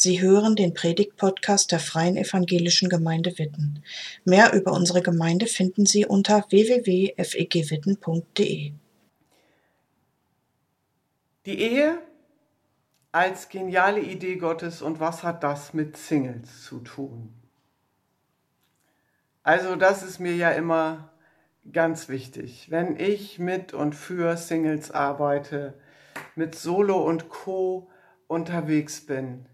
Sie hören den Predigt-Podcast der Freien Evangelischen Gemeinde Witten. Mehr über unsere Gemeinde finden Sie unter www.fegwitten.de. Die Ehe als geniale Idee Gottes und was hat das mit Singles zu tun? Also das ist mir ja immer ganz wichtig. Wenn ich mit und für Singles arbeite, mit Solo und Co unterwegs bin,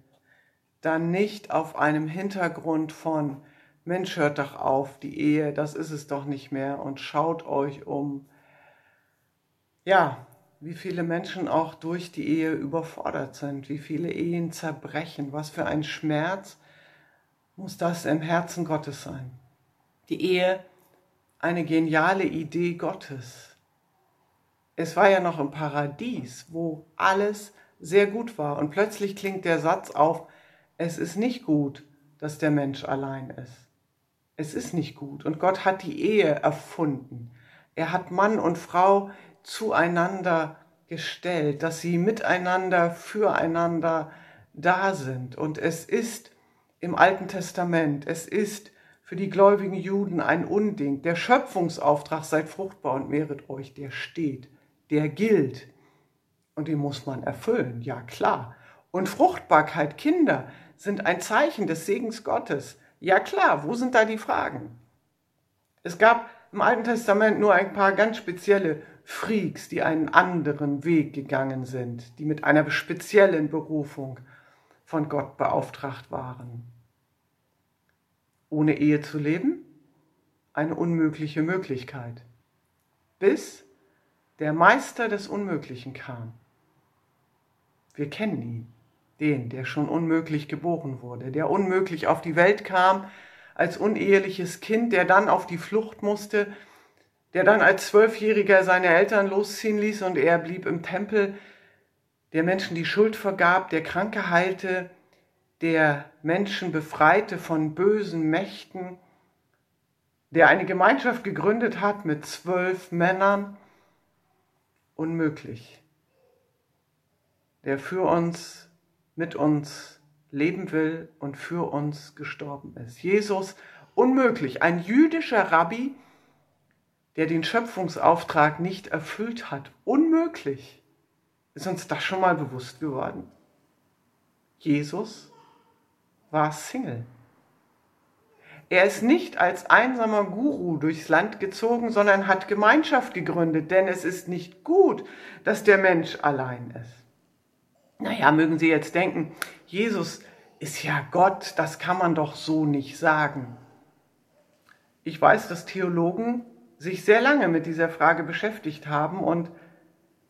dann nicht auf einem Hintergrund von Mensch, hört doch auf, die Ehe, das ist es doch nicht mehr und schaut euch um. Ja, wie viele Menschen auch durch die Ehe überfordert sind, wie viele Ehen zerbrechen, was für ein Schmerz muss das im Herzen Gottes sein. Die Ehe, eine geniale Idee Gottes. Es war ja noch im Paradies, wo alles sehr gut war und plötzlich klingt der Satz auf, es ist nicht gut, dass der Mensch allein ist. Es ist nicht gut. Und Gott hat die Ehe erfunden. Er hat Mann und Frau zueinander gestellt, dass sie miteinander, füreinander da sind. Und es ist im Alten Testament, es ist für die gläubigen Juden ein Unding. Der Schöpfungsauftrag, seid fruchtbar und mehret euch, der steht, der gilt. Und den muss man erfüllen, ja klar. Und Fruchtbarkeit, Kinder, sind ein Zeichen des Segens Gottes. Ja klar, wo sind da die Fragen? Es gab im Alten Testament nur ein paar ganz spezielle Freaks, die einen anderen Weg gegangen sind, die mit einer speziellen Berufung von Gott beauftragt waren. Ohne Ehe zu leben? Eine unmögliche Möglichkeit. Bis der Meister des Unmöglichen kam. Wir kennen ihn den, der schon unmöglich geboren wurde, der unmöglich auf die Welt kam als uneheliches Kind, der dann auf die Flucht musste, der dann als Zwölfjähriger seine Eltern losziehen ließ und er blieb im Tempel, der Menschen die Schuld vergab, der Kranke heilte, der Menschen befreite von bösen Mächten, der eine Gemeinschaft gegründet hat mit zwölf Männern, unmöglich, der für uns mit uns leben will und für uns gestorben ist. Jesus, unmöglich, ein jüdischer Rabbi, der den Schöpfungsauftrag nicht erfüllt hat. Unmöglich. Ist uns das schon mal bewusst geworden? Jesus war Single. Er ist nicht als einsamer Guru durchs Land gezogen, sondern hat Gemeinschaft gegründet, denn es ist nicht gut, dass der Mensch allein ist. Naja, mögen Sie jetzt denken, Jesus ist ja Gott, das kann man doch so nicht sagen. Ich weiß, dass Theologen sich sehr lange mit dieser Frage beschäftigt haben und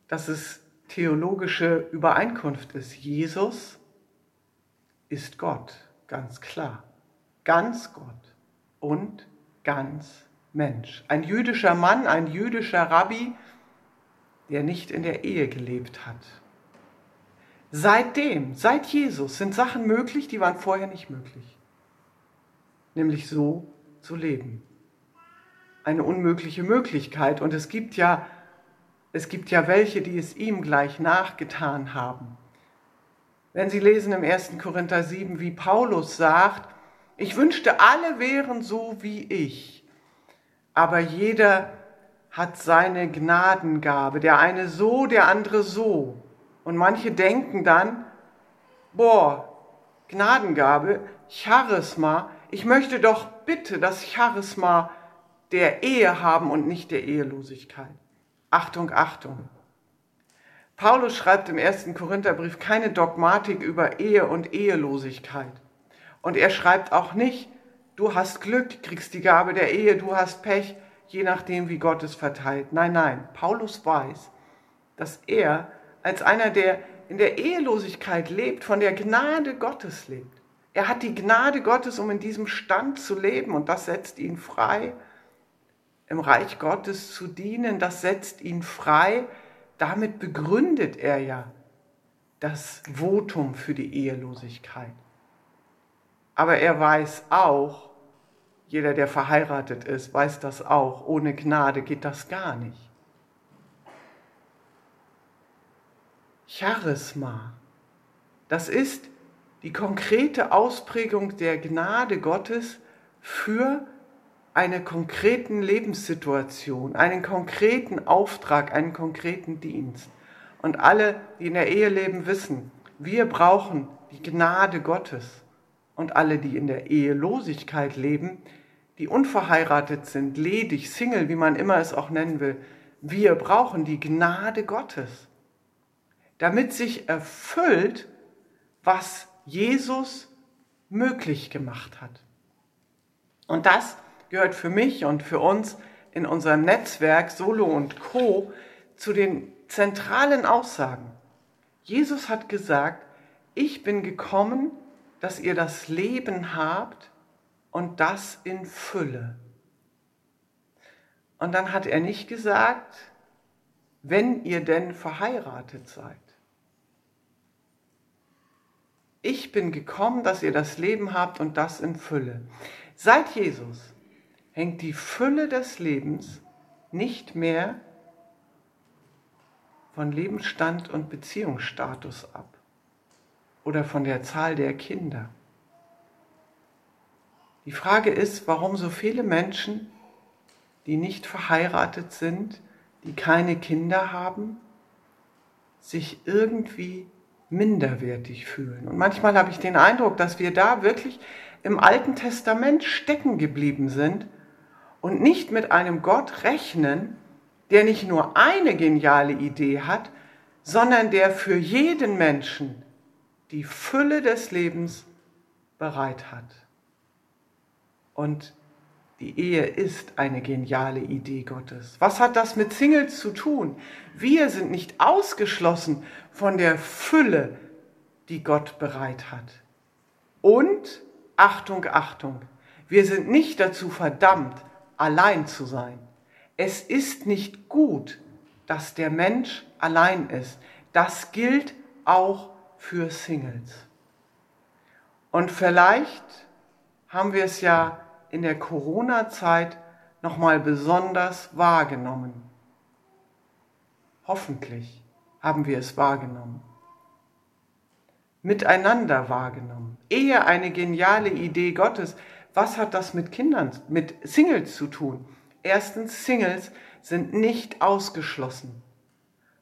dass es theologische Übereinkunft ist. Jesus ist Gott, ganz klar. Ganz Gott und ganz Mensch. Ein jüdischer Mann, ein jüdischer Rabbi, der nicht in der Ehe gelebt hat Seitdem, seit Jesus, sind Sachen möglich, die waren vorher nicht möglich. Nämlich so zu leben. Eine unmögliche Möglichkeit. Und es gibt ja, es gibt ja welche, die es ihm gleich nachgetan haben. Wenn Sie lesen im 1. Korinther 7, wie Paulus sagt, ich wünschte, alle wären so wie ich, aber jeder hat seine Gnadengabe, der eine so, der andere so. Und manche denken dann, boah, Gnadengabe, Charisma, ich möchte doch bitte das Charisma der Ehe haben und nicht der Ehelosigkeit. Achtung, Achtung. Paulus schreibt im ersten Korintherbrief keine Dogmatik über Ehe und Ehelosigkeit. Und er schreibt auch nicht, du hast Glück, kriegst die Gabe der Ehe, du hast Pech, je nachdem, wie Gott es verteilt. Nein, nein, Paulus weiß, dass er als einer, der in der Ehelosigkeit lebt, von der Gnade Gottes lebt. Er hat die Gnade Gottes, um in diesem Stand zu leben und das setzt ihn frei, im Reich Gottes zu dienen, das setzt ihn frei. Damit begründet er ja das Votum für die Ehelosigkeit. Aber er weiß auch, jeder, der verheiratet ist, weiß das auch, ohne Gnade geht das gar nicht. Charisma. Das ist die konkrete Ausprägung der Gnade Gottes für eine konkreten Lebenssituation, einen konkreten Auftrag, einen konkreten Dienst. Und alle, die in der Ehe leben, wissen, wir brauchen die Gnade Gottes. Und alle, die in der Ehelosigkeit leben, die unverheiratet sind, ledig, Single, wie man immer es auch nennen will, wir brauchen die Gnade Gottes, damit sich erfüllt, was Jesus möglich gemacht hat. Und das gehört für mich und für uns in unserem Netzwerk Solo und Co zu den zentralen Aussagen. Jesus hat gesagt, ich bin gekommen, dass ihr das Leben habt und das in Fülle. Und dann hat er nicht gesagt, wenn ihr denn verheiratet seid. Ich bin gekommen, dass ihr das Leben habt und das in Fülle. Seit Jesus hängt die Fülle des Lebens nicht mehr von Lebensstand und Beziehungsstatus ab oder von der Zahl der Kinder. Die Frage ist, warum so viele Menschen, die nicht verheiratet sind, die keine Kinder haben, sich irgendwie minderwertig fühlen. Und manchmal habe ich den Eindruck, dass wir da wirklich im Alten Testament stecken geblieben sind und nicht mit einem Gott rechnen, der nicht nur eine geniale Idee hat, sondern der für jeden Menschen die Fülle des Lebens bereit hat. Und die Ehe ist eine geniale Idee Gottes. Was hat das mit Singles zu tun? Wir sind nicht ausgeschlossen von der Fülle, die Gott bereit hat. Und, Achtung, Achtung, wir sind nicht dazu verdammt, allein zu sein. Es ist nicht gut, dass der Mensch allein ist. Das gilt auch für Singles. Und vielleicht haben wir es ja in der Corona-Zeit nochmal besonders wahrgenommen. Hoffentlich haben wir es wahrgenommen. Miteinander wahrgenommen. Ehe eine geniale Idee Gottes. Was hat das mit Kindern, mit Singles zu tun? Erstens, Singles sind nicht ausgeschlossen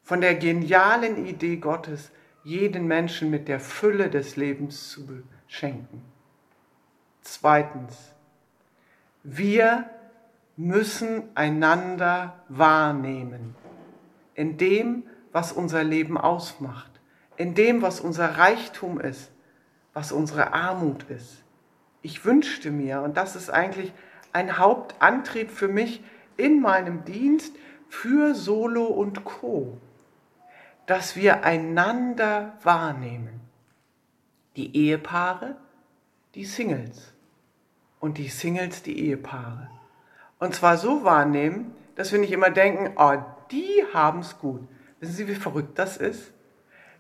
von der genialen Idee Gottes, jeden Menschen mit der Fülle des Lebens zu beschenken. Zweitens, wir müssen einander wahrnehmen in dem, was unser Leben ausmacht, in dem, was unser Reichtum ist, was unsere Armut ist. Ich wünschte mir, und das ist eigentlich ein Hauptantrieb für mich in meinem Dienst für Solo und Co, dass wir einander wahrnehmen. Die Ehepaare, die Singles und die Singles, die Ehepaare. Und zwar so wahrnehmen, dass wir nicht immer denken, oh, die haben es gut. Wissen Sie, wie verrückt das ist?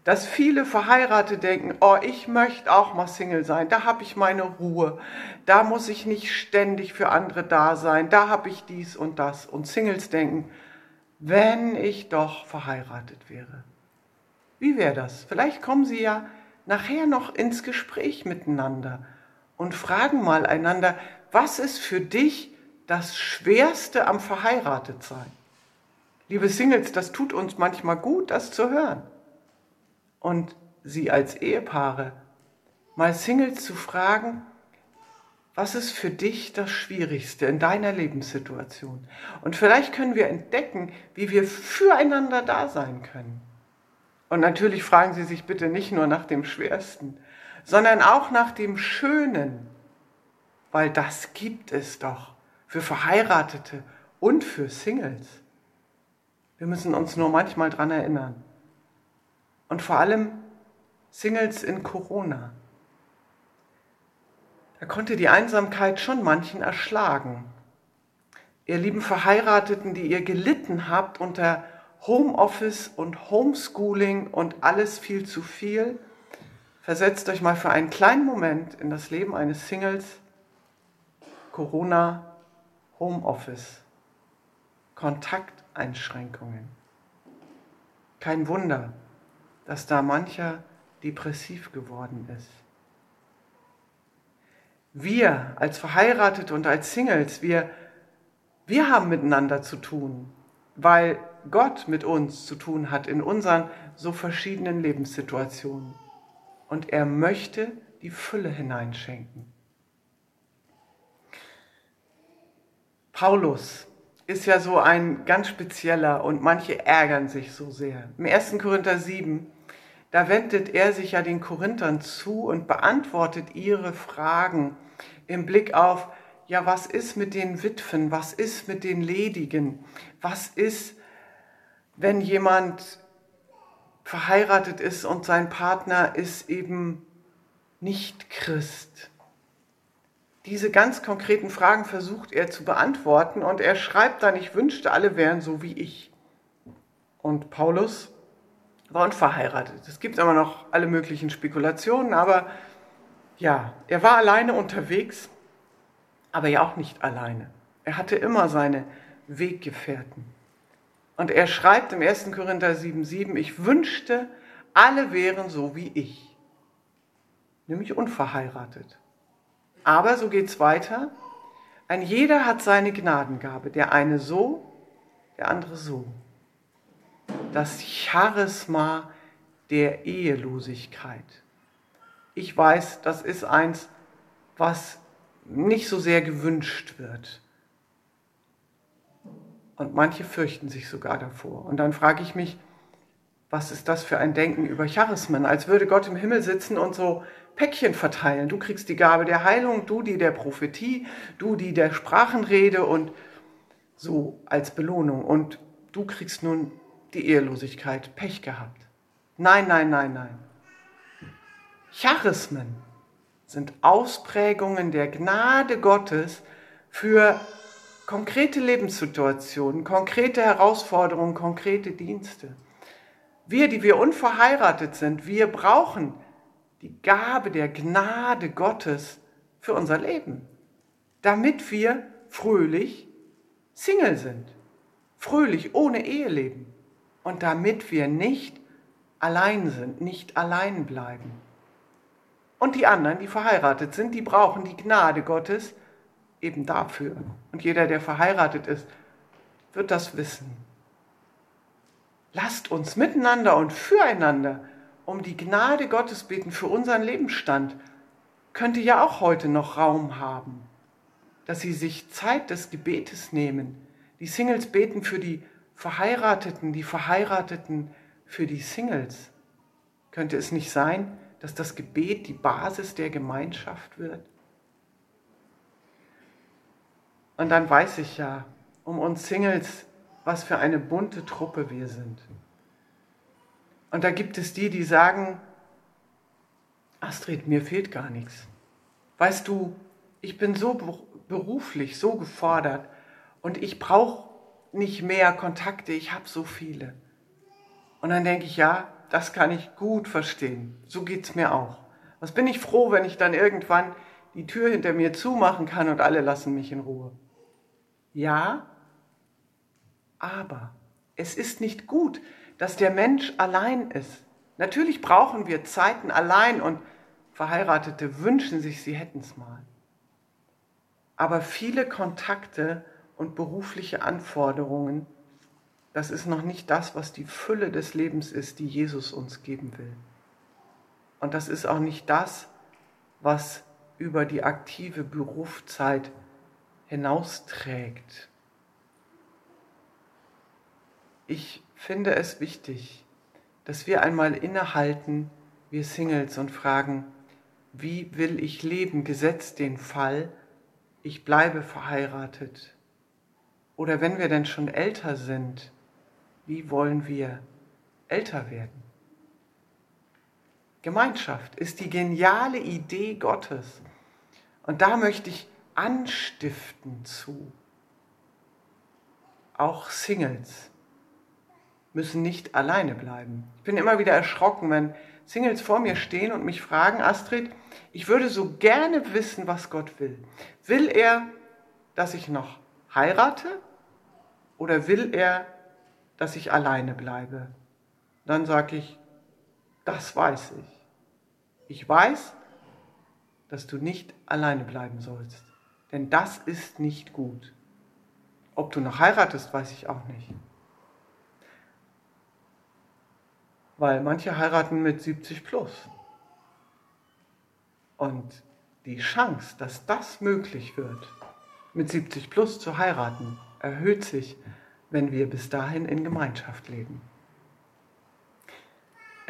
Dass viele Verheiratete denken, oh, ich möchte auch mal Single sein, da habe ich meine Ruhe, da muss ich nicht ständig für andere da sein, da habe ich dies und das. Und Singles denken, wenn ich doch verheiratet wäre. Wie wäre das? Vielleicht kommen Sie ja nachher noch ins Gespräch miteinander und fragen mal einander, was ist für dich das Schwerste am Verheiratetsein? Liebe Singles, das tut uns manchmal gut, das zu hören. Und Sie als Ehepaare, mal Singles zu fragen, was ist für dich das Schwierigste in deiner Lebenssituation? Und vielleicht können wir entdecken, wie wir füreinander da sein können. Und natürlich fragen Sie sich bitte nicht nur nach dem Schwersten, sondern auch nach dem Schönen, weil das gibt es doch für Verheiratete und für Singles. Wir müssen uns nur manchmal daran erinnern. Und vor allem Singles in Corona. Da konnte die Einsamkeit schon manchen erschlagen. Ihr lieben Verheirateten, die ihr gelitten habt unter Homeoffice und Homeschooling und alles viel zu viel. Versetzt euch mal für einen kleinen Moment in das Leben eines Singles. Corona, Homeoffice, Kontakteinschränkungen. Kein Wunder, dass da mancher depressiv geworden ist. wir als Verheiratete und als Singles, wir, wir haben miteinander zu tun, weil Gott mit uns zu tun hat in unseren so verschiedenen Lebenssituationen. Und er möchte die Fülle hineinschenken. Paulus ist ja so ein ganz spezieller und manche ärgern sich so sehr. Im 1. Korinther 7, da wendet er sich ja den Korinthern zu und beantwortet ihre Fragen im Blick auf, ja, was ist mit den Witwen, was ist mit den Ledigen, was ist, wenn jemand verheiratet ist und sein Partner ist eben nicht Christ. Diese ganz konkreten Fragen versucht er zu beantworten und er schreibt dann, ich wünschte, alle wären so wie ich. Und Paulus war unverheiratet. Es gibt immer noch alle möglichen Spekulationen, aber ja, er war alleine unterwegs, aber ja auch nicht alleine. Er hatte immer seine Weggefährten. Und er schreibt im 1. Korinther 7,7, ich wünschte, alle wären so wie ich, nämlich unverheiratet. Aber so geht's weiter. Ein jeder hat seine Gnadengabe, der eine so, der andere so. Das Charisma der Ehelosigkeit. Ich weiß, das ist eins, was nicht so sehr gewünscht wird. Und manche fürchten sich sogar davor. Und dann frage ich mich, was ist das für ein Denken über Charismen? Als würde Gott im Himmel sitzen und so Päckchen verteilen. Du kriegst die Gabe der Heilung, du die der Prophetie, du die der Sprachenrede und so als Belohnung. Und du kriegst nun die Ehelosigkeit. Pech gehabt. Nein, nein, nein, nein. Charismen sind Ausprägungen der Gnade Gottes für konkrete Lebenssituationen, konkrete Herausforderungen, konkrete Dienste. Wir, die wir unverheiratet sind, wir brauchen die Gabe der Gnade Gottes für unser Leben, damit wir fröhlich Single sind, fröhlich ohne Ehe leben und damit wir nicht allein sind, nicht allein bleiben. Und die anderen, die verheiratet sind, die brauchen die Gnade Gottes eben dafür. Und jeder, der verheiratet ist, wird das wissen. Lasst uns miteinander und füreinander um die Gnade Gottes beten für unseren Lebensstand. Könnte ja auch heute noch Raum haben, dass Sie sich Zeit des Gebetes nehmen. Die Singles beten für die Verheirateten, die Verheirateten für die Singles. Könnte es nicht sein, dass das Gebet die Basis der Gemeinschaft wird? Und dann weiß ich ja um uns Singles, was für eine bunte Truppe wir sind. Und da gibt es die, die sagen, Astrid, mir fehlt gar nichts. Weißt du, ich bin so beruflich, so gefordert und ich brauche nicht mehr Kontakte, ich habe so viele. Und dann denke ich, ja, das kann ich gut verstehen. So geht es mir auch. Was bin ich froh, wenn ich dann irgendwann die Tür hinter mir zumachen kann und alle lassen mich in Ruhe. Ja, aber es ist nicht gut, dass der Mensch allein ist. Natürlich brauchen wir Zeiten allein und Verheiratete wünschen sich, sie hätten es mal. Aber viele Kontakte und berufliche Anforderungen, das ist noch nicht das, was die Fülle des Lebens ist, die Jesus uns geben will. Und das ist auch nicht das, was über die aktive Berufszeit hinausträgt. Ich finde es wichtig, dass wir einmal innehalten, wir Singles, und fragen, wie will ich leben, gesetzt den Fall, ich bleibe verheiratet. Oder wenn wir denn schon älter sind, wie wollen wir älter werden? Gemeinschaft ist die geniale Idee Gottes. Und da möchte ich anstiften zu. Auch Singles müssen nicht alleine bleiben. Ich bin immer wieder erschrocken, wenn Singles vor mir stehen und mich fragen, Astrid, ich würde so gerne wissen, was Gott will. Will er, dass ich noch heirate oder will er, dass ich alleine bleibe? Dann sage ich, das weiß ich. Ich weiß, dass du nicht alleine bleiben sollst. Denn das ist nicht gut. Ob du noch heiratest, weiß ich auch nicht. Weil manche heiraten mit 70 plus. Und die Chance, dass das möglich wird, mit 70 plus zu heiraten, erhöht sich, wenn wir bis dahin in Gemeinschaft leben.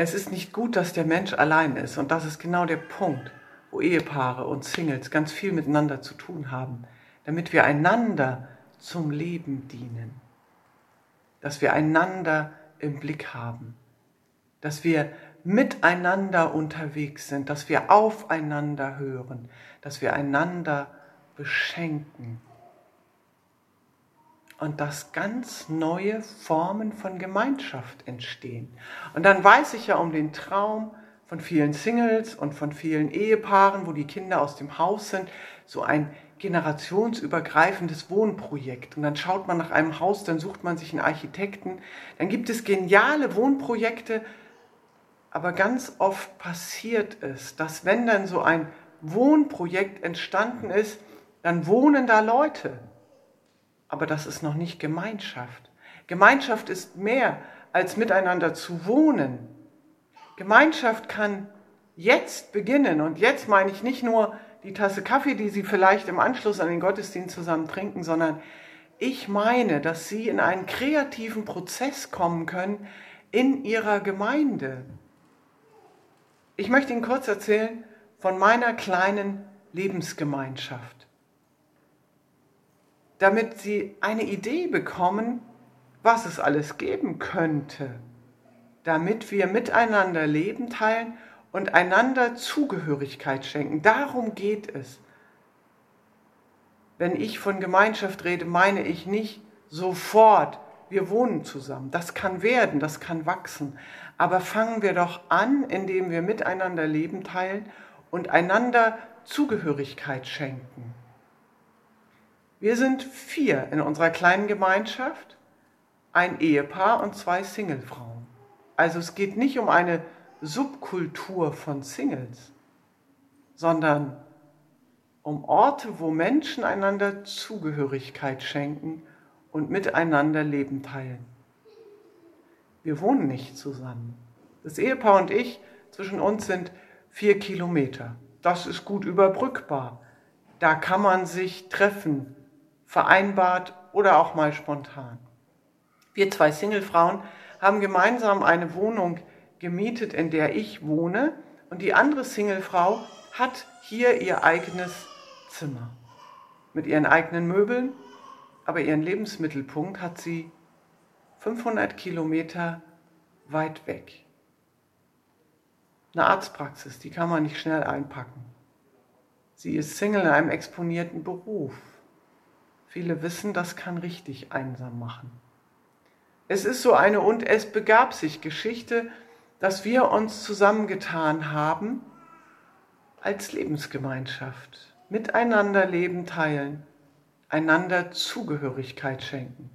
Es ist nicht gut, dass der Mensch allein ist. Und das ist genau der Punkt, wo Ehepaare und Singles ganz viel miteinander zu tun haben, damit wir einander zum Leben dienen, dass wir einander im Blick haben, dass wir miteinander unterwegs sind, dass wir aufeinander hören, dass wir einander beschenken und dass ganz neue Formen von Gemeinschaft entstehen. Und dann weiß ich ja um den Traum von vielen Singles und von vielen Ehepaaren, wo die Kinder aus dem Haus sind, so ein generationsübergreifendes Wohnprojekt. Und dann schaut man nach einem Haus, dann sucht man sich einen Architekten. Dann gibt es geniale Wohnprojekte, aber ganz oft passiert es, dass wenn dann so ein Wohnprojekt entstanden ist, dann wohnen da Leute aber das ist noch nicht Gemeinschaft. Gemeinschaft ist mehr als miteinander zu wohnen. Gemeinschaft kann jetzt beginnen und jetzt meine ich nicht nur die Tasse Kaffee, die Sie vielleicht im Anschluss an den Gottesdienst zusammen trinken, sondern ich meine, dass Sie in einen kreativen Prozess kommen können in Ihrer Gemeinde. Ich möchte Ihnen kurz erzählen von meiner kleinen Lebensgemeinschaft damit sie eine Idee bekommen, was es alles geben könnte, damit wir miteinander Leben teilen und einander Zugehörigkeit schenken. Darum geht es. Wenn ich von Gemeinschaft rede, meine ich nicht sofort, wir wohnen zusammen. Das kann werden, das kann wachsen. Aber fangen wir doch an, indem wir miteinander Leben teilen und einander Zugehörigkeit schenken. Wir sind vier in unserer kleinen Gemeinschaft, ein Ehepaar und zwei Singlefrauen. Also es geht nicht um eine Subkultur von Singles, sondern um Orte, wo Menschen einander Zugehörigkeit schenken und miteinander Leben teilen. Wir wohnen nicht zusammen. Das Ehepaar und ich, zwischen uns sind vier Kilometer. Das ist gut überbrückbar. Da kann man sich treffen, vereinbart oder auch mal spontan. Wir zwei Singlefrauen haben gemeinsam eine Wohnung gemietet, in der ich wohne und die andere Singlefrau hat hier ihr eigenes Zimmer mit ihren eigenen Möbeln, aber ihren Lebensmittelpunkt hat sie 500 Kilometer weit weg. Eine Arztpraxis, die kann man nicht schnell einpacken. Sie ist Single in einem exponierten Beruf. Viele wissen, das kann richtig einsam machen. Es ist so eine und es begab sich Geschichte, dass wir uns zusammengetan haben als Lebensgemeinschaft, miteinander Leben teilen, einander Zugehörigkeit schenken.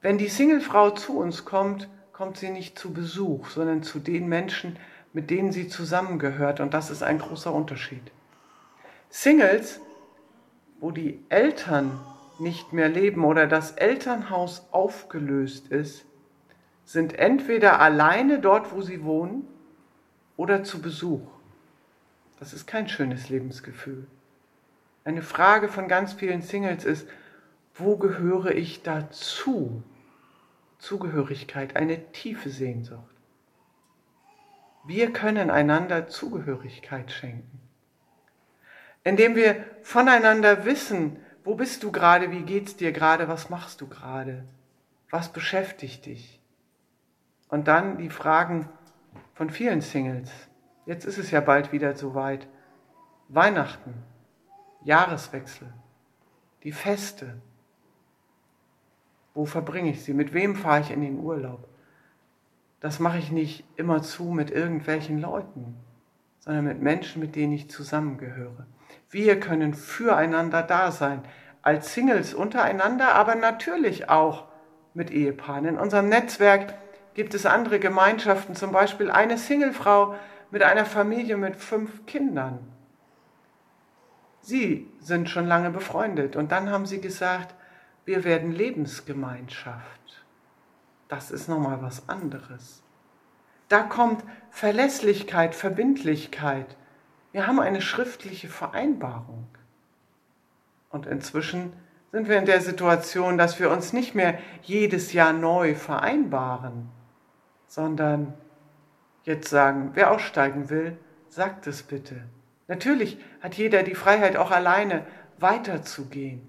Wenn die Singlefrau zu uns kommt, kommt sie nicht zu Besuch, sondern zu den Menschen, mit denen sie zusammengehört. Und das ist ein großer Unterschied. Singles wo die Eltern nicht mehr leben oder das Elternhaus aufgelöst ist, sind entweder alleine dort, wo sie wohnen, oder zu Besuch. Das ist kein schönes Lebensgefühl. Eine Frage von ganz vielen Singles ist, wo gehöre ich dazu? Zugehörigkeit, eine tiefe Sehnsucht. Wir können einander Zugehörigkeit schenken indem wir voneinander wissen, wo bist du gerade, wie geht's dir gerade, was machst du gerade, was beschäftigt dich. Und dann die Fragen von vielen Singles. Jetzt ist es ja bald wieder soweit. Weihnachten, Jahreswechsel, die Feste. Wo verbringe ich sie? Mit wem fahre ich in den Urlaub? Das mache ich nicht immer zu mit irgendwelchen Leuten, sondern mit Menschen, mit denen ich zusammengehöre. Wir können füreinander da sein, als Singles untereinander, aber natürlich auch mit Ehepaaren. In unserem Netzwerk gibt es andere Gemeinschaften, zum Beispiel eine Singlefrau mit einer Familie mit fünf Kindern. Sie sind schon lange befreundet und dann haben sie gesagt, wir werden Lebensgemeinschaft. Das ist nochmal was anderes. Da kommt Verlässlichkeit, Verbindlichkeit. Wir haben eine schriftliche Vereinbarung. Und inzwischen sind wir in der Situation, dass wir uns nicht mehr jedes Jahr neu vereinbaren, sondern jetzt sagen, wer aussteigen will, sagt es bitte. Natürlich hat jeder die Freiheit, auch alleine weiterzugehen.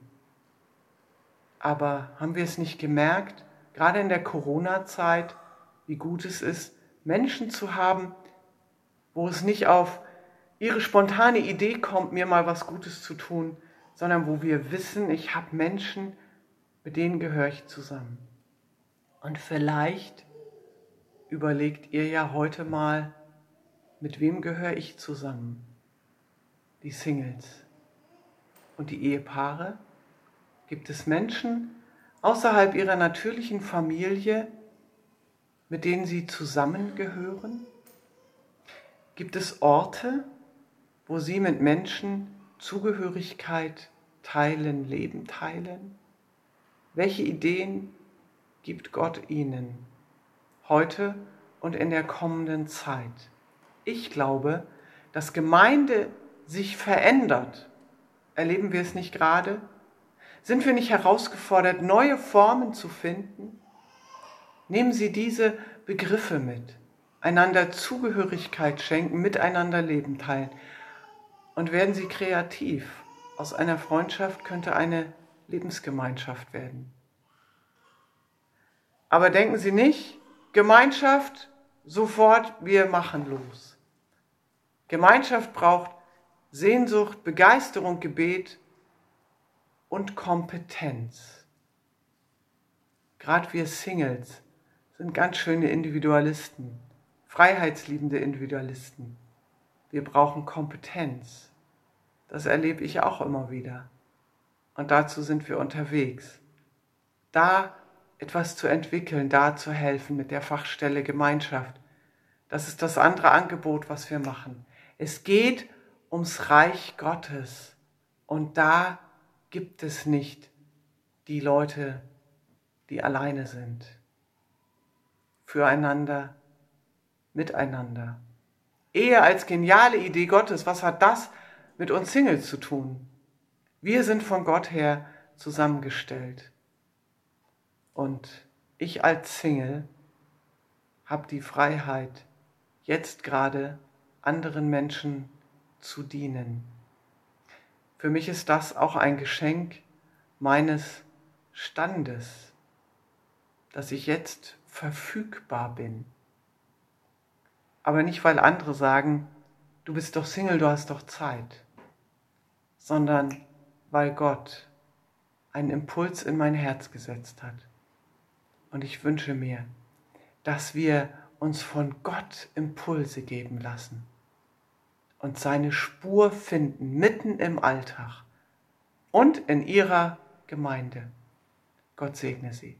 Aber haben wir es nicht gemerkt, gerade in der Corona-Zeit, wie gut es ist, Menschen zu haben, wo es nicht auf ihre spontane Idee kommt, mir mal was Gutes zu tun, sondern wo wir wissen, ich habe Menschen, mit denen gehöre ich zusammen. Und vielleicht überlegt ihr ja heute mal, mit wem gehöre ich zusammen? Die Singles und die Ehepaare? Gibt es Menschen außerhalb ihrer natürlichen Familie, mit denen sie zusammengehören? Gibt es Orte, wo sie mit Menschen Zugehörigkeit teilen, Leben teilen? Welche Ideen gibt Gott ihnen heute und in der kommenden Zeit? Ich glaube, dass Gemeinde sich verändert. Erleben wir es nicht gerade? Sind wir nicht herausgefordert, neue Formen zu finden? Nehmen Sie diese Begriffe mit. Einander Zugehörigkeit schenken, miteinander Leben teilen und werden Sie kreativ. Aus einer Freundschaft könnte eine Lebensgemeinschaft werden. Aber denken Sie nicht, Gemeinschaft, sofort, wir machen los. Gemeinschaft braucht Sehnsucht, Begeisterung, Gebet und Kompetenz. Gerade wir Singles sind ganz schöne Individualisten, freiheitsliebende Individualisten. Wir brauchen Kompetenz. Das erlebe ich auch immer wieder. Und dazu sind wir unterwegs. Da etwas zu entwickeln, da zu helfen mit der Fachstelle Gemeinschaft. Das ist das andere Angebot, was wir machen. Es geht ums Reich Gottes. Und da gibt es nicht die Leute, die alleine sind. Füreinander, miteinander. Ehe als geniale Idee Gottes, was hat das mit uns Singles zu tun? Wir sind von Gott her zusammengestellt. Und ich als Single habe die Freiheit, jetzt gerade anderen Menschen zu dienen. Für mich ist das auch ein Geschenk meines Standes, dass ich jetzt verfügbar bin aber nicht, weil andere sagen, du bist doch Single, du hast doch Zeit, sondern weil Gott einen Impuls in mein Herz gesetzt hat. Und ich wünsche mir, dass wir uns von Gott Impulse geben lassen und seine Spur finden mitten im Alltag und in ihrer Gemeinde. Gott segne sie.